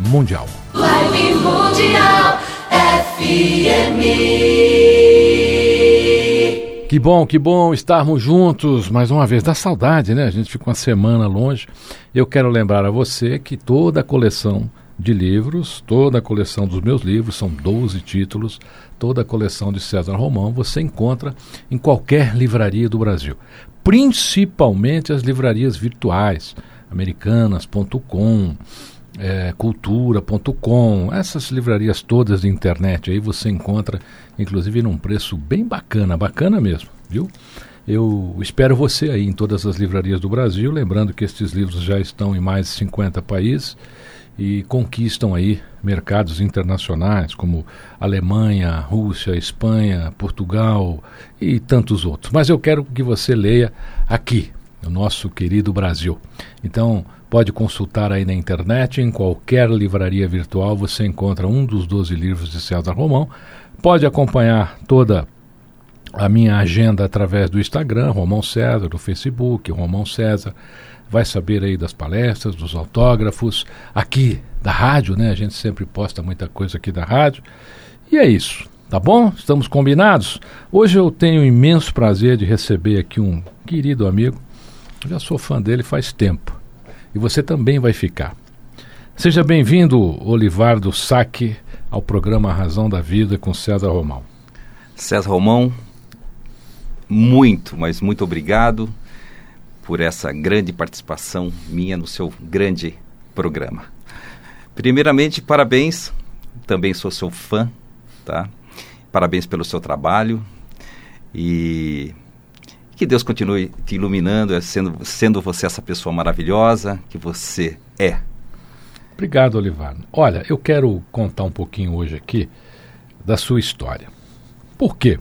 Mundial. Live Mundial FM. Que bom, que bom estarmos juntos mais uma vez. Dá saudade, né? A gente ficou uma semana longe. Eu quero lembrar a você que toda a coleção de livros, toda a coleção dos meus livros, são 12 títulos, toda a coleção de César Romão, você encontra em qualquer livraria do Brasil. Principalmente as livrarias virtuais, americanas.com, é, cultura.com, essas livrarias todas de internet aí você encontra, inclusive num preço bem bacana, bacana mesmo, viu? Eu espero você aí em todas as livrarias do Brasil, lembrando que estes livros já estão em mais de 50 países e conquistam aí mercados internacionais como Alemanha, Rússia, Espanha, Portugal e tantos outros. Mas eu quero que você leia aqui, no nosso querido Brasil. Então, pode consultar aí na internet, em qualquer livraria virtual você encontra um dos 12 livros de César Romão. Pode acompanhar toda a minha agenda através do Instagram, Romão César, do Facebook, Romão César. Vai saber aí das palestras, dos autógrafos, aqui da rádio, né? A gente sempre posta muita coisa aqui da rádio. E é isso, tá bom? Estamos combinados? Hoje eu tenho o imenso prazer de receber aqui um querido amigo. Já sou fã dele faz tempo. E você também vai ficar. Seja bem-vindo, Olivardo Saque, ao programa Razão da Vida com César Romão. César Romão, muito, mas muito obrigado por essa grande participação minha no seu grande programa. Primeiramente, parabéns, também sou seu fã, tá? Parabéns pelo seu trabalho e que Deus continue te iluminando, sendo, sendo você essa pessoa maravilhosa que você é. Obrigado, Olivardo. Olha, eu quero contar um pouquinho hoje aqui da sua história. Por quê?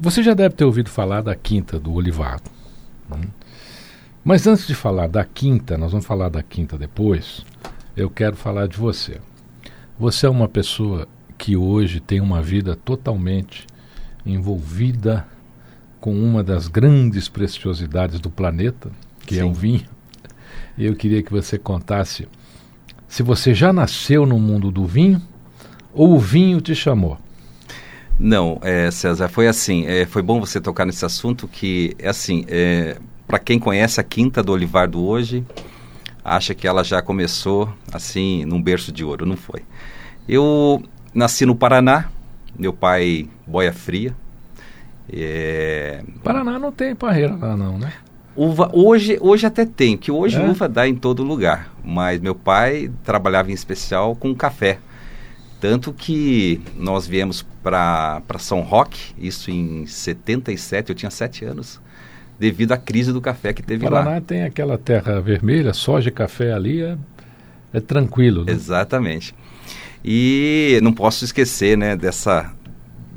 Você já deve ter ouvido falar da quinta do Olivardo. Né? Mas antes de falar da quinta, nós vamos falar da quinta depois, eu quero falar de você. Você é uma pessoa que hoje tem uma vida totalmente envolvida com uma das grandes preciosidades do planeta, que é o Sim. vinho. Eu queria que você contasse se você já nasceu no mundo do vinho ou o vinho te chamou. Não, é, César, foi assim, é, foi bom você tocar nesse assunto que, é assim, é, para quem conhece a Quinta do Olivardo hoje, acha que ela já começou, assim, num berço de ouro, não foi. Eu nasci no Paraná, meu pai boia fria, é, Paraná não tem parreira lá não, né? Uva, hoje, hoje até tem, que hoje É? uva dá em todo lugar. Mas meu pai trabalhava em especial com café. Tanto que nós viemos para São Roque, isso em 77, eu tinha 7 anos, devido à crise do café que teve Paraná lá. tem aquela terra vermelha, soja e café ali, é, é tranquilo. Né? Exatamente. E não posso esquecer, né, dessa,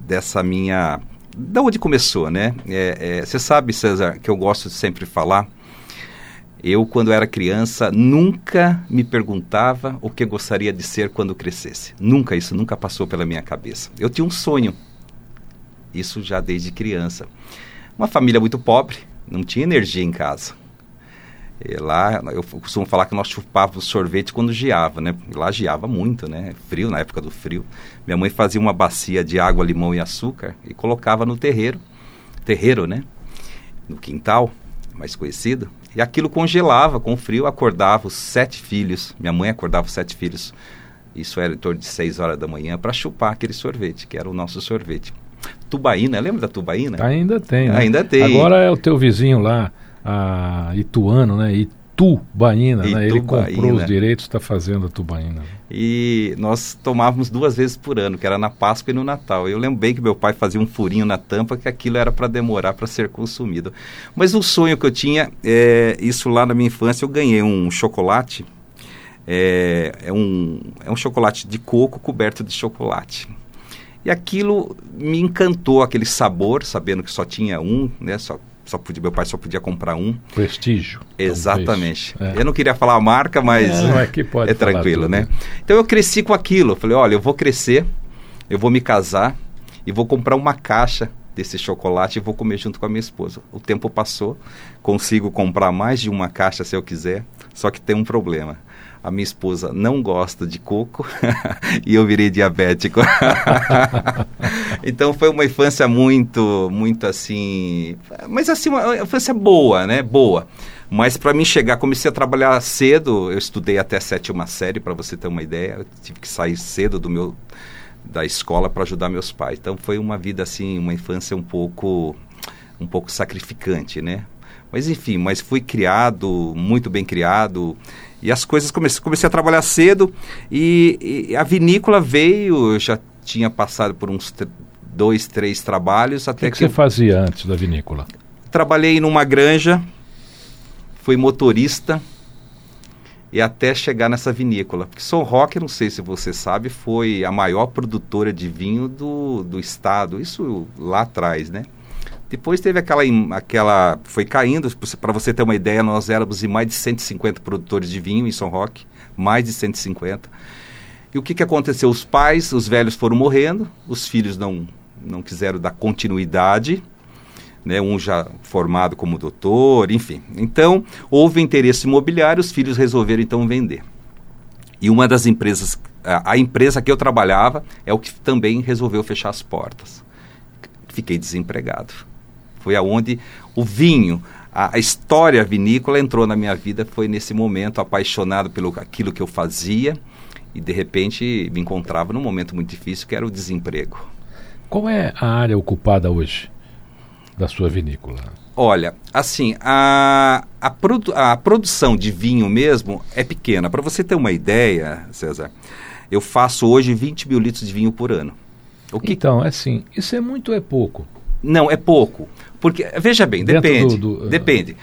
dessa minha... Da onde começou, né? É, é, você sabe, César, que eu gosto de sempre falar. Eu, quando era criança, nunca me perguntava o que gostaria de ser quando crescesse. Nunca, isso nunca passou pela minha cabeça. Eu tinha um sonho. Isso já desde criança. Uma família muito pobre, não tinha energia em casa. E lá, eu costumo falar que nós chupávamos sorvete quando geava, né? Lá geava muito, né? Frio, na época do frio. Minha mãe fazia uma bacia de água, limão e açúcar e colocava no terreiro, terreiro, né? No quintal, mais conhecido. E aquilo congelava com o frio, acordava os sete filhos. Minha mãe acordava os sete filhos. Isso era em torno de seis horas da manhã para chupar aquele sorvete, que era o nosso sorvete. Tubaína, lembra da tubaína? Ainda tem, né? Ainda tem. Agora é o teu vizinho lá, a Ituano, né? Itubaína, né? Ele comprou Itubaína. os direitos, está fazendo a Tubaína. E nós tomávamos duas vezes por ano, que era na Páscoa e no Natal. Eu lembro bem que meu pai fazia um furinho na tampa, que aquilo era para demorar para ser consumido. Mas o sonho que eu tinha, é, isso lá na minha infância, eu ganhei um chocolate. É, é um, é um chocolate de coco coberto de chocolate. E aquilo me encantou, aquele sabor, sabendo que só tinha um, né? Só, só podia, meu pai só podia comprar um. Prestígio. Exatamente. É. Eu não queria falar a marca, mas É, é tranquilo, tudo, né? né? Então eu cresci com aquilo. Eu falei, olha, eu vou crescer, eu vou me casar e vou comprar uma caixa desse chocolate e vou comer junto com a minha esposa. O tempo passou, consigo comprar mais de uma caixa se eu quiser, só que tem um problema. A minha esposa não gosta de coco e eu virei diabético. então foi uma infância muito, muito assim, mas assim uma infância boa, né? Boa. Mas para mim chegar, comecei a trabalhar cedo. Eu estudei até sétima série, para você ter uma ideia. Eu tive que sair cedo do meu da escola para ajudar meus pais. Então foi uma vida assim, uma infância um pouco um pouco sacrificante, né? Mas enfim, mas fui criado, muito bem criado. E as coisas comecei, comecei a trabalhar cedo e, e a vinícola veio, eu já tinha passado por uns dois, três trabalhos O até que, que você fazia antes da vinícola? trabalhei numa granja, fui motorista e até chegar nessa vinícola. Porque São Roque, não sei se você sabe, foi a maior produtora de vinho do, do estado. Isso lá atrás, né? Depois teve aquela, aquela foi caindo, para você ter uma ideia, nós éramos em mais de 150 produtores de vinho em São Roque, mais de 150. E o que, que aconteceu? Os pais, os velhos foram morrendo, os filhos não, não quiseram dar continuidade, né, um já formado como doutor, enfim. Então, houve interesse imobiliário, os filhos resolveram então vender. E uma das empresas, a, a empresa que eu trabalhava, é o que também resolveu fechar as portas. Fiquei desempregado. Foi aonde o vinho, a, a história vinícola entrou na minha vida, foi nesse momento, apaixonado pelo aquilo que eu fazia, e de repente me encontrava num momento muito difícil, que era o desemprego. Qual é a área ocupada hoje da sua vinícola? Olha, assim, a, a, produ- a produção de vinho mesmo é pequena. Para você ter uma ideia, César, eu faço hoje 20 mil litros de vinho por ano. O que Então, é assim, isso é muito ou é pouco? Não, é pouco. Porque, veja bem, Dentro depende. do- do- depende.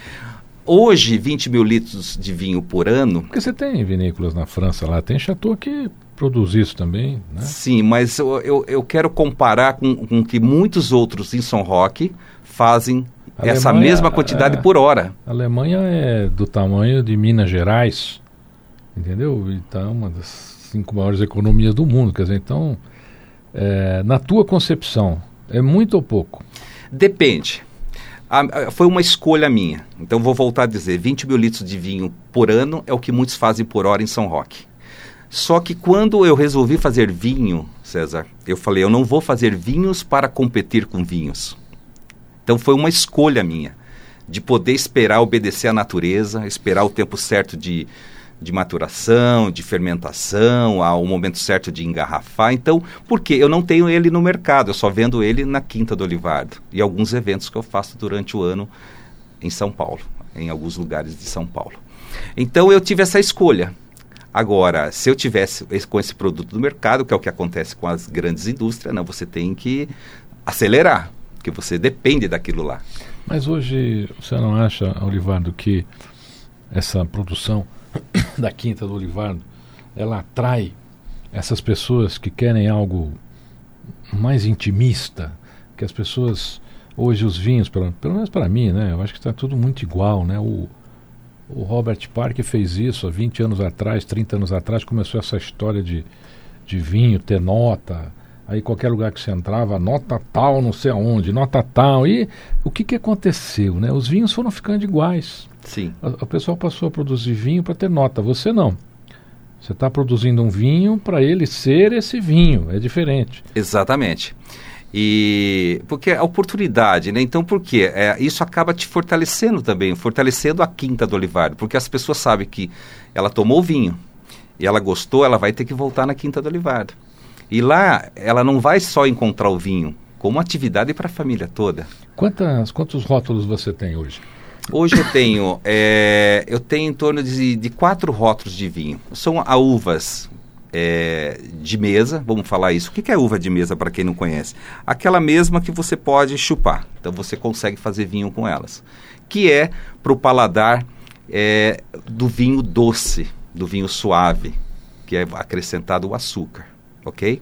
Hoje, 20 mil litros de vinho por ano, Porque você tem vinícolas na França lá, tem chateau que produz isso também, né? sim, mas eu, eu, eu quero comparar com, com o que muitos outros em São Roque fazem A essa Alemanha, mesma quantidade é. por hora. A Alemanha é do tamanho de Minas Gerais, entendeu? Então, é uma das cinco maiores economias do mundo. Quer dizer, então, é, na tua concepção, é muito ou pouco? Depende. A- a- foi uma escolha minha. Então vou voltar a dizer, 20 mil litros de vinho por ano é o que muitos fazem por hora em São Roque. Só que quando eu resolvi fazer vinho, César, eu falei, eu não vou fazer vinhos para competir com vinhos. Então foi uma escolha minha, de poder esperar obedecer à natureza, esperar o tempo certo de, de maturação, de fermentação, ao momento certo de engarrafar. Então, por quê? Eu não tenho ele no mercado, eu só vendo ele na Quinta do Olivardo e alguns eventos que eu faço durante o ano em São Paulo, em alguns lugares de São Paulo. Então eu tive essa escolha. Agora, se eu tivesse esse- com esse produto no mercado, que é o que acontece com as grandes indústrias, não, você tem que acelerar, porque você depende daquilo lá. Mas hoje, você não acha, Olivardo, que essa produção da Quinta do Olivardo, ela atrai essas pessoas que querem algo mais intimista, que as pessoas, hoje os vinhos, pelo, pelo menos para mim, né, eu acho que está tudo muito igual, né, o, o Robert Parker fez isso há 20 anos atrás, 30 anos atrás, começou essa história de, de vinho, ter nota, Aí qualquer lugar que você entrava, nota tal, não sei aonde, nota tal. E o que, que aconteceu? Né? Os vinhos foram ficando iguais. Sim. O pessoal passou a produzir vinho para ter nota. Você não. Você está produzindo um vinho para ele ser esse vinho. É diferente. Exatamente. E porque a oportunidade, né? Então, por quê? É, isso acaba te fortalecendo também, fortalecendo a quinta do Olivardo, porque as pessoas sabem que ela tomou o vinho e ela gostou, ela vai ter que voltar na quinta do Olivardo. E lá ela não vai só encontrar o vinho, como atividade para a família toda. Quantas, quantos rótulos você tem hoje? Hoje eu tenho, é, eu tenho em torno de, de quatro rótulos de vinho. São a uvas é, de mesa, vamos falar isso. O que é uva de mesa para quem não conhece? Aquela mesma que você pode chupar. Então você consegue fazer vinho com elas. Que é para o paladar é, do vinho doce, do vinho suave, que é acrescentado o açúcar, ok?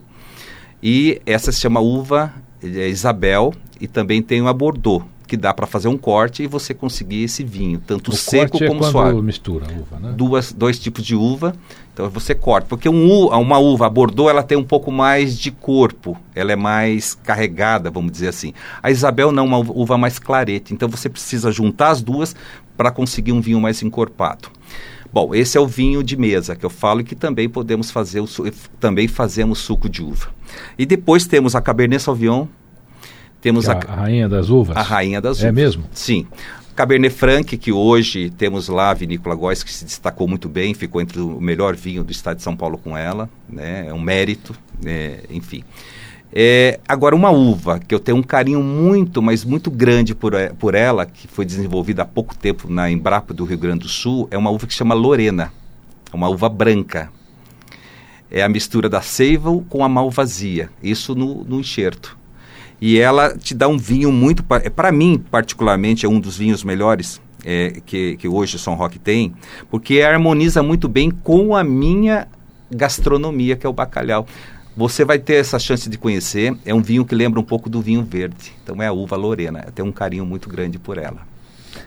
E essa se chama uva é, Isabel e também tem uma Bordeaux, que dá para fazer um corte e você conseguir esse vinho, tanto o seco corte é como suave. mistura a uva, né? Duas, dois tipos de uva, então você corta. Porque um, uma uva, a Bordeaux, ela tem um pouco mais de corpo, ela é mais carregada, vamos dizer assim. A Isabel não, uma uva- uva mais clarete, então você precisa juntar as duas para conseguir um vinho mais encorpado. Bom, esse é o vinho de mesa que eu falo e que também podemos fazer, o, su- também fazemos suco de uva. E depois temos a Cabernet Sauvignon, temos é a, a, rainha das uvas. a rainha das uvas. É mesmo? Sim. Cabernet Franc, que hoje temos lá a Vinícola Góes, que se destacou muito bem, ficou entre o melhor vinho do estado de São Paulo com ela, né? É um mérito, né? enfim. É, agora, uma uva que eu tenho um carinho muito, mas muito grande por, eh, por ela, que foi desenvolvida há pouco tempo na Embrapa do Rio Grande do Sul, é uma uva que chama Lorena, é uma uva branca. É a mistura da seiva com a malvasia, isso no, no enxerto. E ela te dá um vinho muito. Para mim, particularmente, é um dos vinhos melhores é, que, que hoje o São Roque tem, porque harmoniza muito bem com a minha gastronomia, que é o bacalhau. Você vai ter essa chance de conhecer. É um vinho que lembra um pouco do vinho verde. Então é a uva Lorena. Eu tenho um carinho muito grande por ela.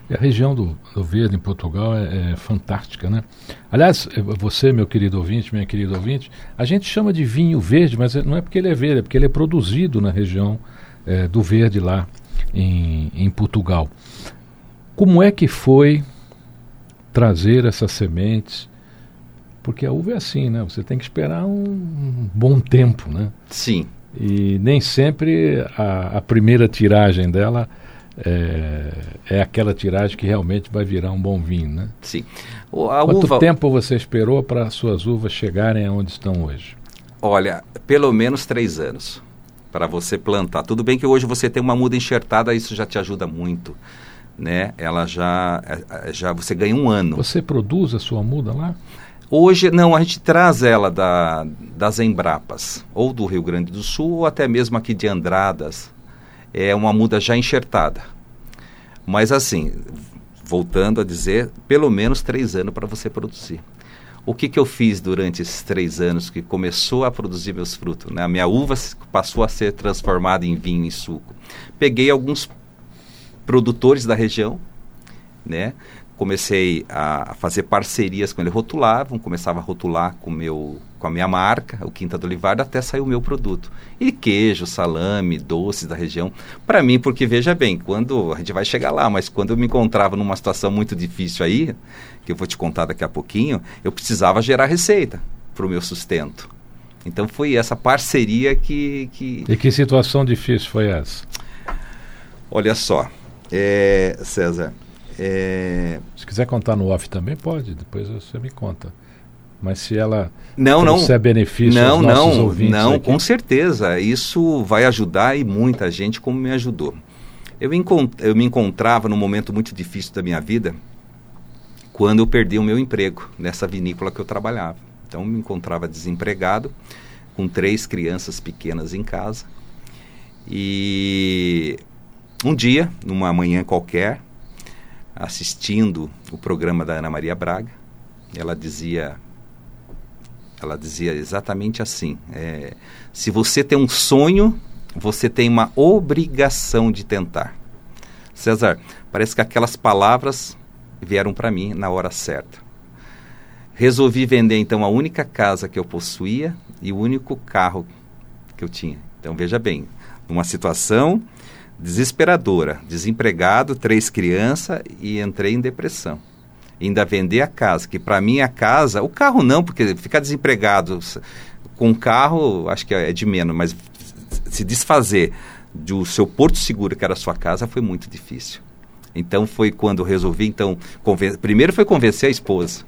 E a região do, do Verde em Portugal é, é fantástica, né? Aliás, eh, você, meu querido ouvinte, minha querida ouvinte, a gente chama de vinho verde, mas não é porque ele é verde, é porque ele é produzido na região eh, do Verde lá em, em Portugal. Como é que foi trazer essas sementes? Porque a uva é assim, né? Você tem que esperar um bom tempo, né? Sim. E nem sempre a, a primeira tiragem dela é, é aquela tiragem que realmente vai virar um bom vinho, né? Sim. O- Quanto uva, tempo você esperou para as suas uvas chegarem aonde estão hoje? Olha, pelo menos três anos para você plantar. Tudo bem que hoje você tem uma muda enxertada, isso já te ajuda muito, né? Ela já, é, é, já você ganha um ano. Você produz a sua muda lá? Hoje, não, a gente traz ela da, das Embrapas, ou do Rio Grande do Sul, ou até mesmo aqui de Andradas. É uma muda já enxertada. Mas assim, voltando a dizer, pelo menos três anos para você produzir. O que, que eu fiz durante esses três anos que começou a produzir meus frutos? Né? A minha uva passou a ser transformada em vinho e suco. Peguei alguns produtores da região, né? Comecei a fazer parcerias com ele, rotulavam, começava a rotular com, meu, com a minha marca, o Quinta do Olivardo, até sair o meu produto. E queijo, salame, doces da região. Para mim, porque veja bem, quando a gente vai chegar lá, mas quando eu me encontrava numa situação muito difícil aí, que eu vou te contar daqui a pouquinho, eu precisava gerar receita para o meu sustento. Então foi essa parceria que, que, E que situação difícil foi essa? Olha só, é, César, é, Se quiser contar no off também, pode, depois você me conta. Mas se ela não, não, trouxer benefício não, aos nossos não, ouvintes não, aqui, com certeza, isso vai ajudar e muita gente como me ajudou. Eu, encont eu me encontrava num momento muito difícil da minha vida, quando eu perdi o meu emprego nessa vinícola que eu trabalhava. Então, eu me encontrava desempregado, com três crianças pequenas em casa. E um dia, numa manhã qualquer, assistindo o programa da Ana Maria Braga, ela dizia, ela dizia exatamente assim: é, se você tem um sonho, você tem uma obrigação de tentar. César, parece que aquelas palavras vieram para mim na hora certa. Resolvi vender então a única casa que eu possuía e o único carro que eu tinha. Então veja bem, numa situação desesperadora, desempregado, três crianças e entrei em depressão. Ainda vender a casa, que para mim a casa, o carro não, porque ficar desempregado com carro acho que é de menos, mas se desfazer do seu porto seguro, que era a sua casa, foi muito difícil. Então foi quando resolvi, então, primeiro foi convencer a esposa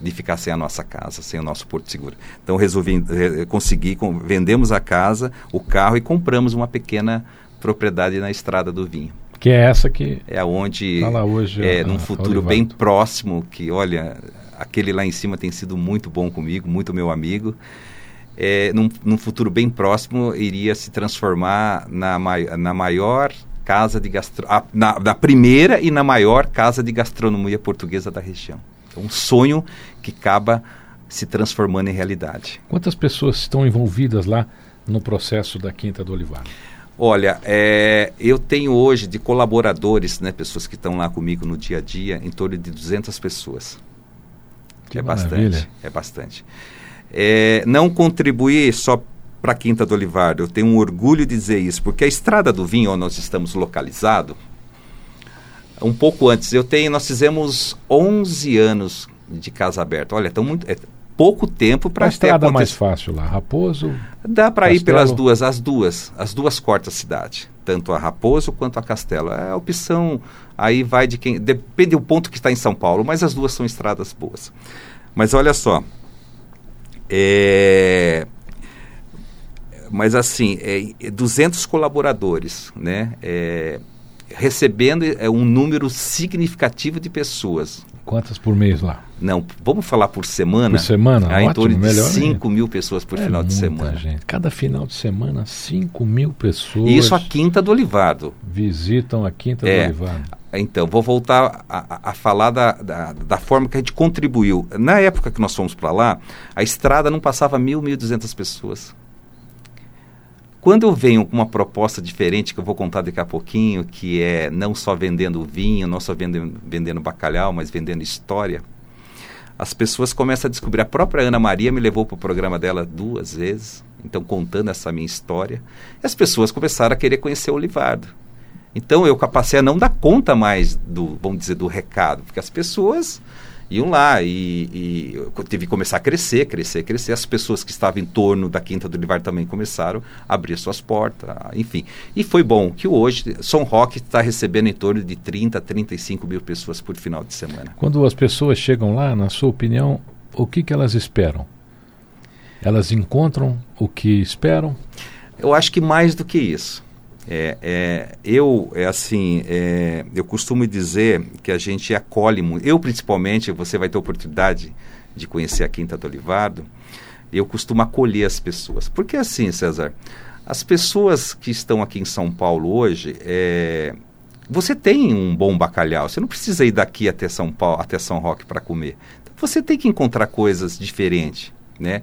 de ficar sem a nossa casa, sem o nosso porto seguro. Então resolvi, re, consegui, vendemos a casa, o carro e compramos uma pequena propriedade na Estrada do Vinho. Que é essa que é onde tá lá hoje é a, num futuro bem próximo que olha aquele lá em cima tem sido muito bom comigo, muito meu amigo. É, num, num futuro bem próximo iria se transformar na, na maior casa de gastro... na, na primeira e na maior casa de gastronomia portuguesa da região. Então, um sonho que acaba se transformando em realidade. Quantas pessoas estão envolvidas lá no processo da Quinta do Olivar? Olha, é, eu tenho hoje de colaboradores, né, pessoas que estão lá comigo no dia a dia, em torno de 200 pessoas. Que é maravilha. bastante. É bastante. É, não contribuir só para a Quinta do Olivardo, eu tenho um orgulho de dizer isso, porque a Estrada do Vinho, onde nós estamos localizados, um pouco antes, eu tenho, nós fizemos 11 anos de casa aberta. Olha, tão muito, é pouco tempo para a estrada mais fácil lá, Raposo. Dá para ir pelas duas, as duas, as duas cortas cidade, tanto a Raposo quanto a Castelo. É a opção aí vai de quem, depende do ponto que está em São Paulo, mas as duas são estradas boas. Mas olha só, é, mas assim, é, 200 colaboradores, né? É, recebendo é, um número significativo de pessoas. Quantas por mês lá? Não, vamos falar por semana. Por semana? Há ótimo, em torno de melhor 5 mil pessoas por é final de semana. Gente. Cada final de semana, 5 mil pessoas. Isso a Quinta do Olivardo. Visitam a Quinta é, do Olivardo. Então, vou voltar a, a falar da, da, da, forma que a gente contribuiu. Na época que nós fomos para lá, a estrada não passava mil, mil duzentas pessoas. Quando eu venho com uma proposta diferente, que eu vou contar daqui a pouquinho, que é não só vendendo vinho, não só vendendo, vendendo bacalhau, mas vendendo história, as pessoas começam a descobrir. A própria Ana Maria me levou para o programa dela duas vezes, então contando essa minha história. E as pessoas começaram a querer conhecer o Olivardo. Então eu passei a não dar conta mais do, vamos dizer, do recado, porque as pessoas iam lá e, e teve que começar a crescer, crescer, crescer. As pessoas que estavam em torno da Quinta do Olivar também começaram a abrir suas portas, enfim. E foi bom que hoje São Roque está recebendo em torno de 30, 35 mil pessoas por final de semana. Quando as pessoas chegam lá, na sua opinião, o que, que elas esperam? Elas encontram o que esperam? Eu acho que mais do que isso. É, é, eu, é assim, é, eu costumo dizer que a gente acolhe muito. Eu, principalmente, você vai ter oportunidade de conhecer a Quinta do Olivardo. Eu costumo acolher as pessoas. Porque assim, César, as pessoas que estão aqui em São Paulo hoje, é, você tem um bom bacalhau. Você não precisa ir daqui até São Paulo, até São Roque para comer. Você tem que encontrar coisas diferentes, né?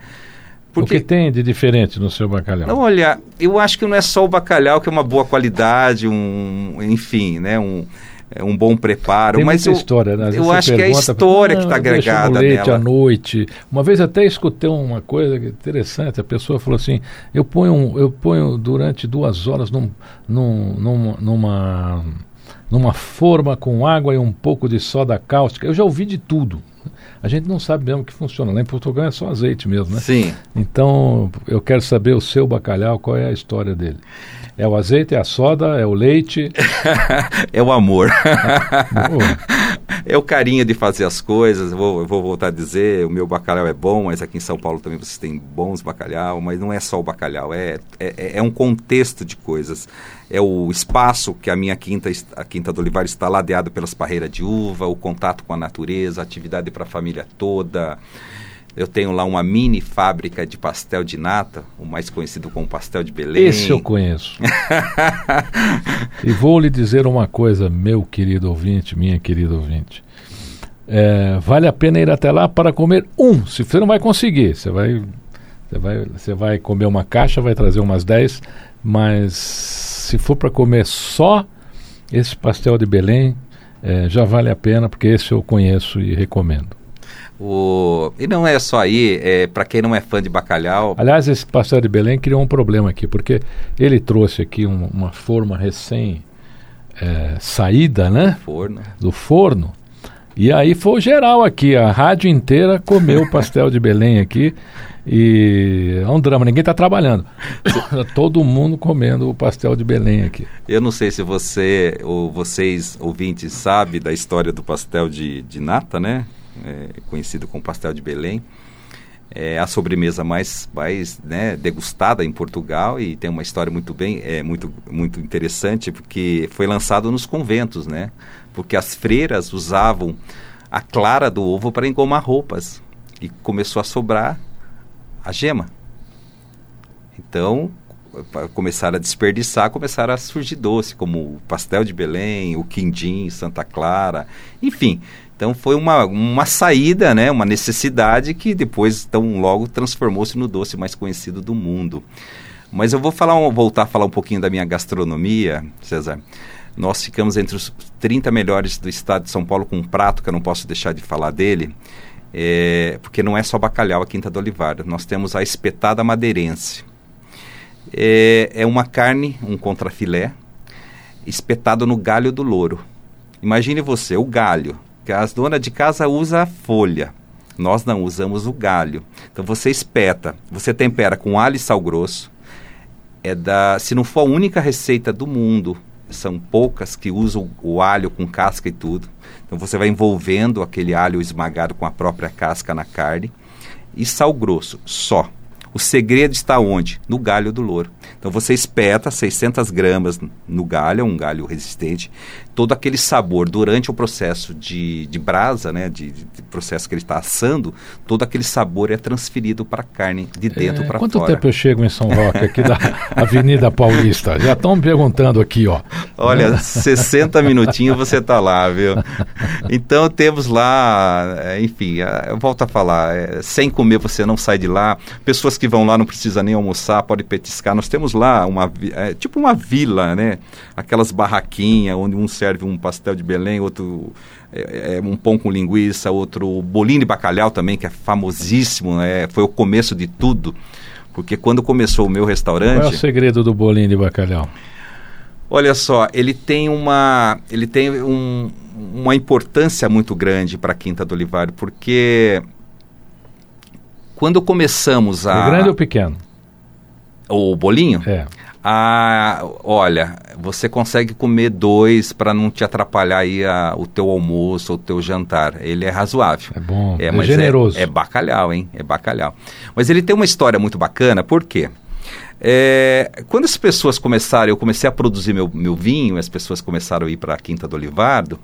Porque... O que tem de diferente no seu bacalhau? Olha, eu acho que não é só o bacalhau que é uma boa qualidade, um, enfim, né, um, é um bom preparo, tem mas eu, história, né? eu acho que é a história que está agregada leite nela. à noite. Uma vez até escutei uma coisa interessante. A pessoa falou assim: eu ponho, eu ponho durante duas horas num, num, numa, numa, numa forma com água e um pouco de soda cáustica. Eu já ouvi de tudo a gente não sabe mesmo que funciona. Lá em Portugal é só azeite mesmo, né? Sim. Então, eu quero saber o seu bacalhau, qual é a história dele. É o azeite, é a soda, é o leite? é o amor. é o carinho de fazer as coisas. Eu vou, eu vou voltar a dizer, o meu bacalhau é bom, mas aqui em São Paulo também vocês têm bons bacalhau, mas não é só o bacalhau, é, é, é um contexto de coisas. É o espaço que a minha quinta, a Quinta do Olivar está ladeado pelas parreiras de uva, o contato com a natureza, a atividade para a família toda. Eu tenho lá uma mini fábrica de pastel de nata, o mais conhecido como pastel de Belém. Esse eu conheço. e vou lhe dizer uma coisa, meu querido ouvinte, minha querida ouvinte. É, vale a pena ir até lá para comer um. Se você não vai conseguir, você vai, você vai, você vai comer uma caixa, vai trazer umas 10, mas se for para comer só esse pastel de Belém, é, já vale a pena, porque esse eu conheço e recomendo. O... E não é só aí, é, para quem não é fã de bacalhau, Aliás, esse pastel de Belém criou um problema aqui, porque ele trouxe aqui um- uma forma recém eh, saída, né? forno. Do forno. E aí foi geral aqui, a rádio inteira comeu o pastel de Belém aqui. E é um drama, ninguém está trabalhando. Todo mundo comendo o pastel de Belém aqui. Eu não sei se você ou vocês ouvintes sabem da história do pastel de, de nata, né? É, conhecido como pastel de Belém. É a sobremesa mais, mais né, degustada em Portugal e tem uma história muito bem, é muito, muito interessante porque foi lançado nos conventos, né? Porque as freiras usavam a clara do ovo para engomar roupas e começou a sobrar a gema. Então, começaram a desperdiçar, começaram a surgir doce, como o pastel de Belém, o quindim, Santa Clara, enfim. Então foi uma, uma saída, né, uma necessidade que depois, tão logo, transformou-se no doce mais conhecido do mundo. Mas eu vou falar, voltar a falar um pouquinho da minha gastronomia, César. Nós ficamos entre os 30 melhores do estado de São Paulo com um prato que eu não posso deixar de falar dele, é, porque não é só bacalhau a Quinta do Olivar. Nós temos a espetada madeirense. É, é uma carne, um contrafilé, espetado no galho do louro. Imagine você, o galho, as donas de casa usam a folha. Nós não usamos o galho. Então você espeta, você tempera com alho e sal grosso. É da, se não for a única receita do mundo, são poucas que usam o alho com casca e tudo. Então você vai envolvendo aquele alho esmagado com a própria casca na carne e sal grosso, só. O segredo está onde? No galho do louro. Então você espeta 600 gramas no galho, é um galho resistente, todo aquele sabor durante o processo de, de brasa, né, de, de processo que ele está assando, todo aquele sabor é transferido para a carne de dentro É, para quanto fora. tempo eu chego em São Roque, aqui da Avenida Paulista? Já estão me perguntando aqui, ó. Olha, 60 minutinhos você tá lá, viu? Então temos lá, é, enfim, é, eu volto a falar, é, sem comer você não sai de lá. Pessoas que vão lá não precisa nem almoçar, pode petiscar. Nós temos lá uma é, tipo uma vila, né? Aquelas barraquinhas onde um serve um pastel de Belém, outro é, é, um pão com linguiça, outro bolinho de bacalhau também, que é famosíssimo, né? Foi o começo de tudo. Porque quando começou o meu Qual restaurante. é o segredo do bolinho de bacalhau? Olha só, ele tem uma, ele tem um- uma importância muito grande para a Quinta do Olivário, porque quando começamos a É grande ou pequeno? o bolinho, É. ah, olha, você consegue comer dois para não te atrapalhar aí a- o teu almoço ou o teu jantar. Ele é razoável. É bom, é mas generoso. É, bacalhau, hein? É bacalhau. Mas ele tem uma história muito bacana, por quê? É, quando as pessoas começaram, eu comecei a produzir meu, meu vinho, as pessoas começaram a ir para a Quinta do Olivardo.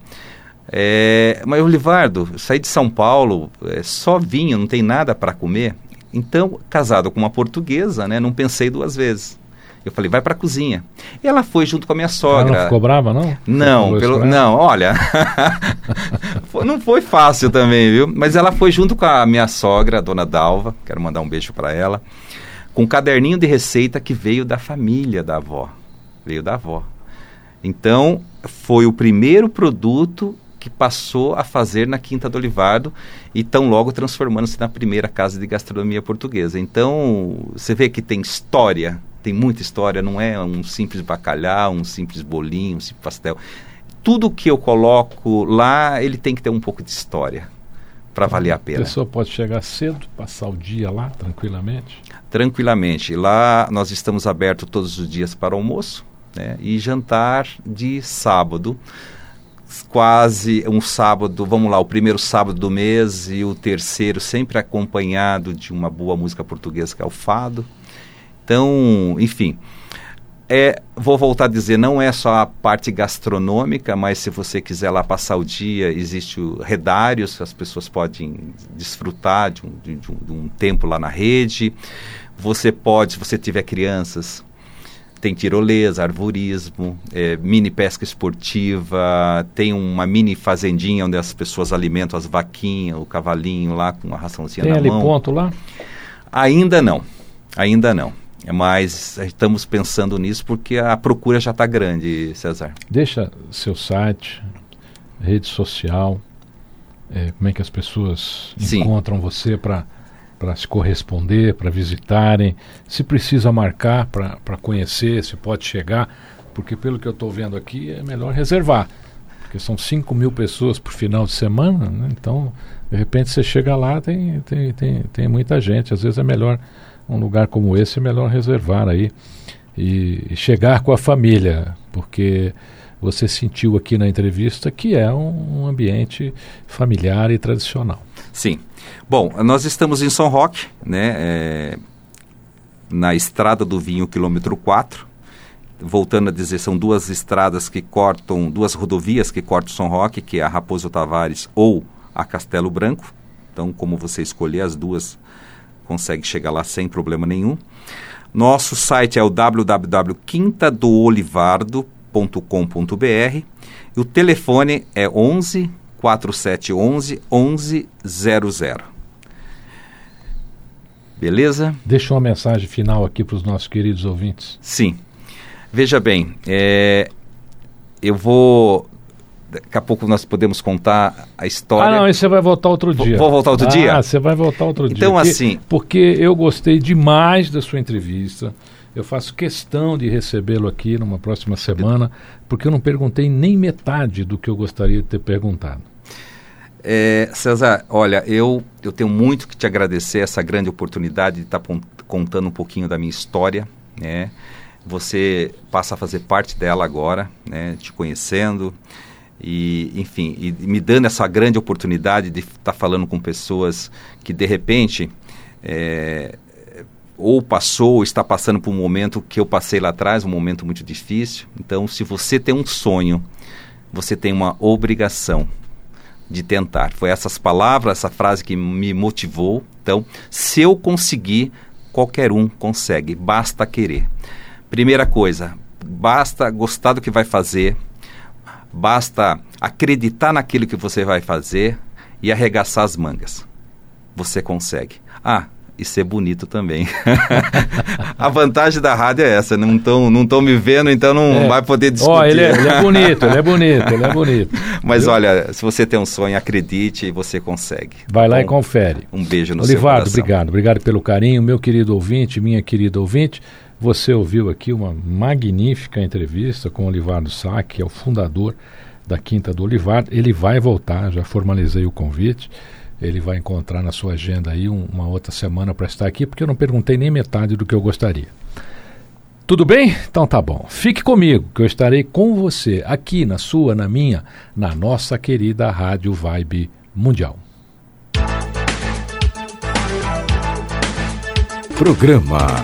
É, mas Olivardo, saí de São Paulo, é, só vinho, não tem nada para comer. Então, casado com uma portuguesa, né, não pensei duas vezes. Eu falei, vai para a cozinha. E ela foi junto com a minha Ela sogra. não ficou brava, não? Não, pelo, ela? não, olha. Não foi fácil também, viu? Mas ela foi junto com a minha sogra, a dona Dalva, quero mandar um beijo para ela, com um caderninho de receita que veio da família da avó. Veio da avó. Então, foi o primeiro produto que passou a fazer na Quinta do Olivardo e tão logo transformando-se na primeira casa de gastronomia portuguesa. Então, você vê que tem história, tem muita história, não é um simples bacalhau, um simples bolinho, um simples pastel. Tudo que eu coloco lá, ele tem que ter um pouco de história para valer a A pena. pessoa pode chegar cedo, passar o dia lá tranquilamente. tranquilamente. Lá nós estamos abertos todos os dias para almoço né? e jantar de sábado. Quase um sábado, vamos lá, o primeiro sábado do mês e o terceiro sempre acompanhado de uma boa música portuguesa que é o fado. Então, enfim, é, vou voltar a dizer, não é só a parte gastronômica, mas se você quiser lá passar o dia, existe o redários, as pessoas podem desfrutar de um, de, de um, de um tempo lá na rede. Você pode, se você tiver crianças, tem tirolesa, arvorismo, é, mini pesca esportiva, tem uma mini fazendinha onde as pessoas alimentam as vaquinhas, o cavalinho lá com uma raçãozinha Tem na ali mão. ponto lá? Ainda não, ainda não. Mas estamos pensando nisso porque a procura já está grande, César. Deixa seu site, rede social, é, como é que as pessoas Sim. encontram você para para se corresponder, para visitarem, se precisa marcar para conhecer, se pode chegar, porque pelo que eu estou vendo aqui é melhor reservar, porque são 5 mil pessoas por final de semana, né? então de repente você chega lá, tem, tem, tem, tem muita gente, às vezes é melhor, um lugar como esse é melhor reservar aí e, e chegar com a família, porque você sentiu aqui na entrevista que é um, ambiente familiar e tradicional. Sim. Bom, nós estamos em São Roque, né, é, na Estrada do Vinho, quilômetro 4. Voltando a dizer, são duas estradas que cortam, duas rodovias que cortam São Roque, que é a Raposo Tavares ou a Castelo Branco. Então, como você escolher as duas, consegue chegar lá sem problema nenhum. Nosso site é o www.quintadoolivardo.com.br e o telefone é 11 4711 1100. Beleza? Deixa uma mensagem final aqui para os nossos queridos ouvintes. Sim. Veja bem, é, eu vou. Daqui a pouco nós podemos contar a história. Ah, não, aí você vai voltar outro Vou- dia. vou voltar outro ah, dia? você vai voltar outro dia. Então, assim- Porque eu gostei demais da sua entrevista. Eu faço questão de recebê-lo aqui numa próxima semana, porque eu não perguntei nem metade do que eu gostaria de ter perguntado. É, César, olha, eu, eu tenho muito que te agradecer essa grande oportunidade de estar pon- contando um pouquinho da minha história, né? Você passa a fazer parte dela agora, né? Te conhecendo e, enfim, e me dando essa grande oportunidade de estar falando com pessoas que de repente é, ou passou ou está passando por um momento que eu passei lá atrás, um momento muito difícil. Então, se você tem um sonho, você tem uma obrigação de tentar. Foi essas palavras, essa frase que me motivou. Então, se eu conseguir, qualquer um consegue, basta querer. Primeira coisa, basta gostar do que vai fazer, basta acreditar naquilo que você vai fazer e arregaçar as mangas. Você consegue. Ah, e ser bonito também. a vantagem da rádio é essa, não estão não tão me vendo, então não É. vai poder discutir. Ó, ele, é, ele é bonito, ele é bonito, ele é bonito. Mas Viu? olha, se você tem um sonho, acredite e você consegue. Vai lá e confere. Um beijo no seu Olivardo, coração. obrigado. Obrigado pelo carinho. Meu querido ouvinte, minha querida ouvinte, você ouviu aqui uma magnífica entrevista com Olivardo Sá, que é o fundador da Quinta do Olivardo. Ele vai voltar, já formalizei o convite. Ele vai encontrar na sua agenda aí um- uma outra semana para estar aqui, porque eu não perguntei nem metade do que eu gostaria. Tudo bem? Então tá bom. Fique comigo, que eu estarei com você aqui na sua, na minha, na nossa querida Rádio Vibe Mundial. Programa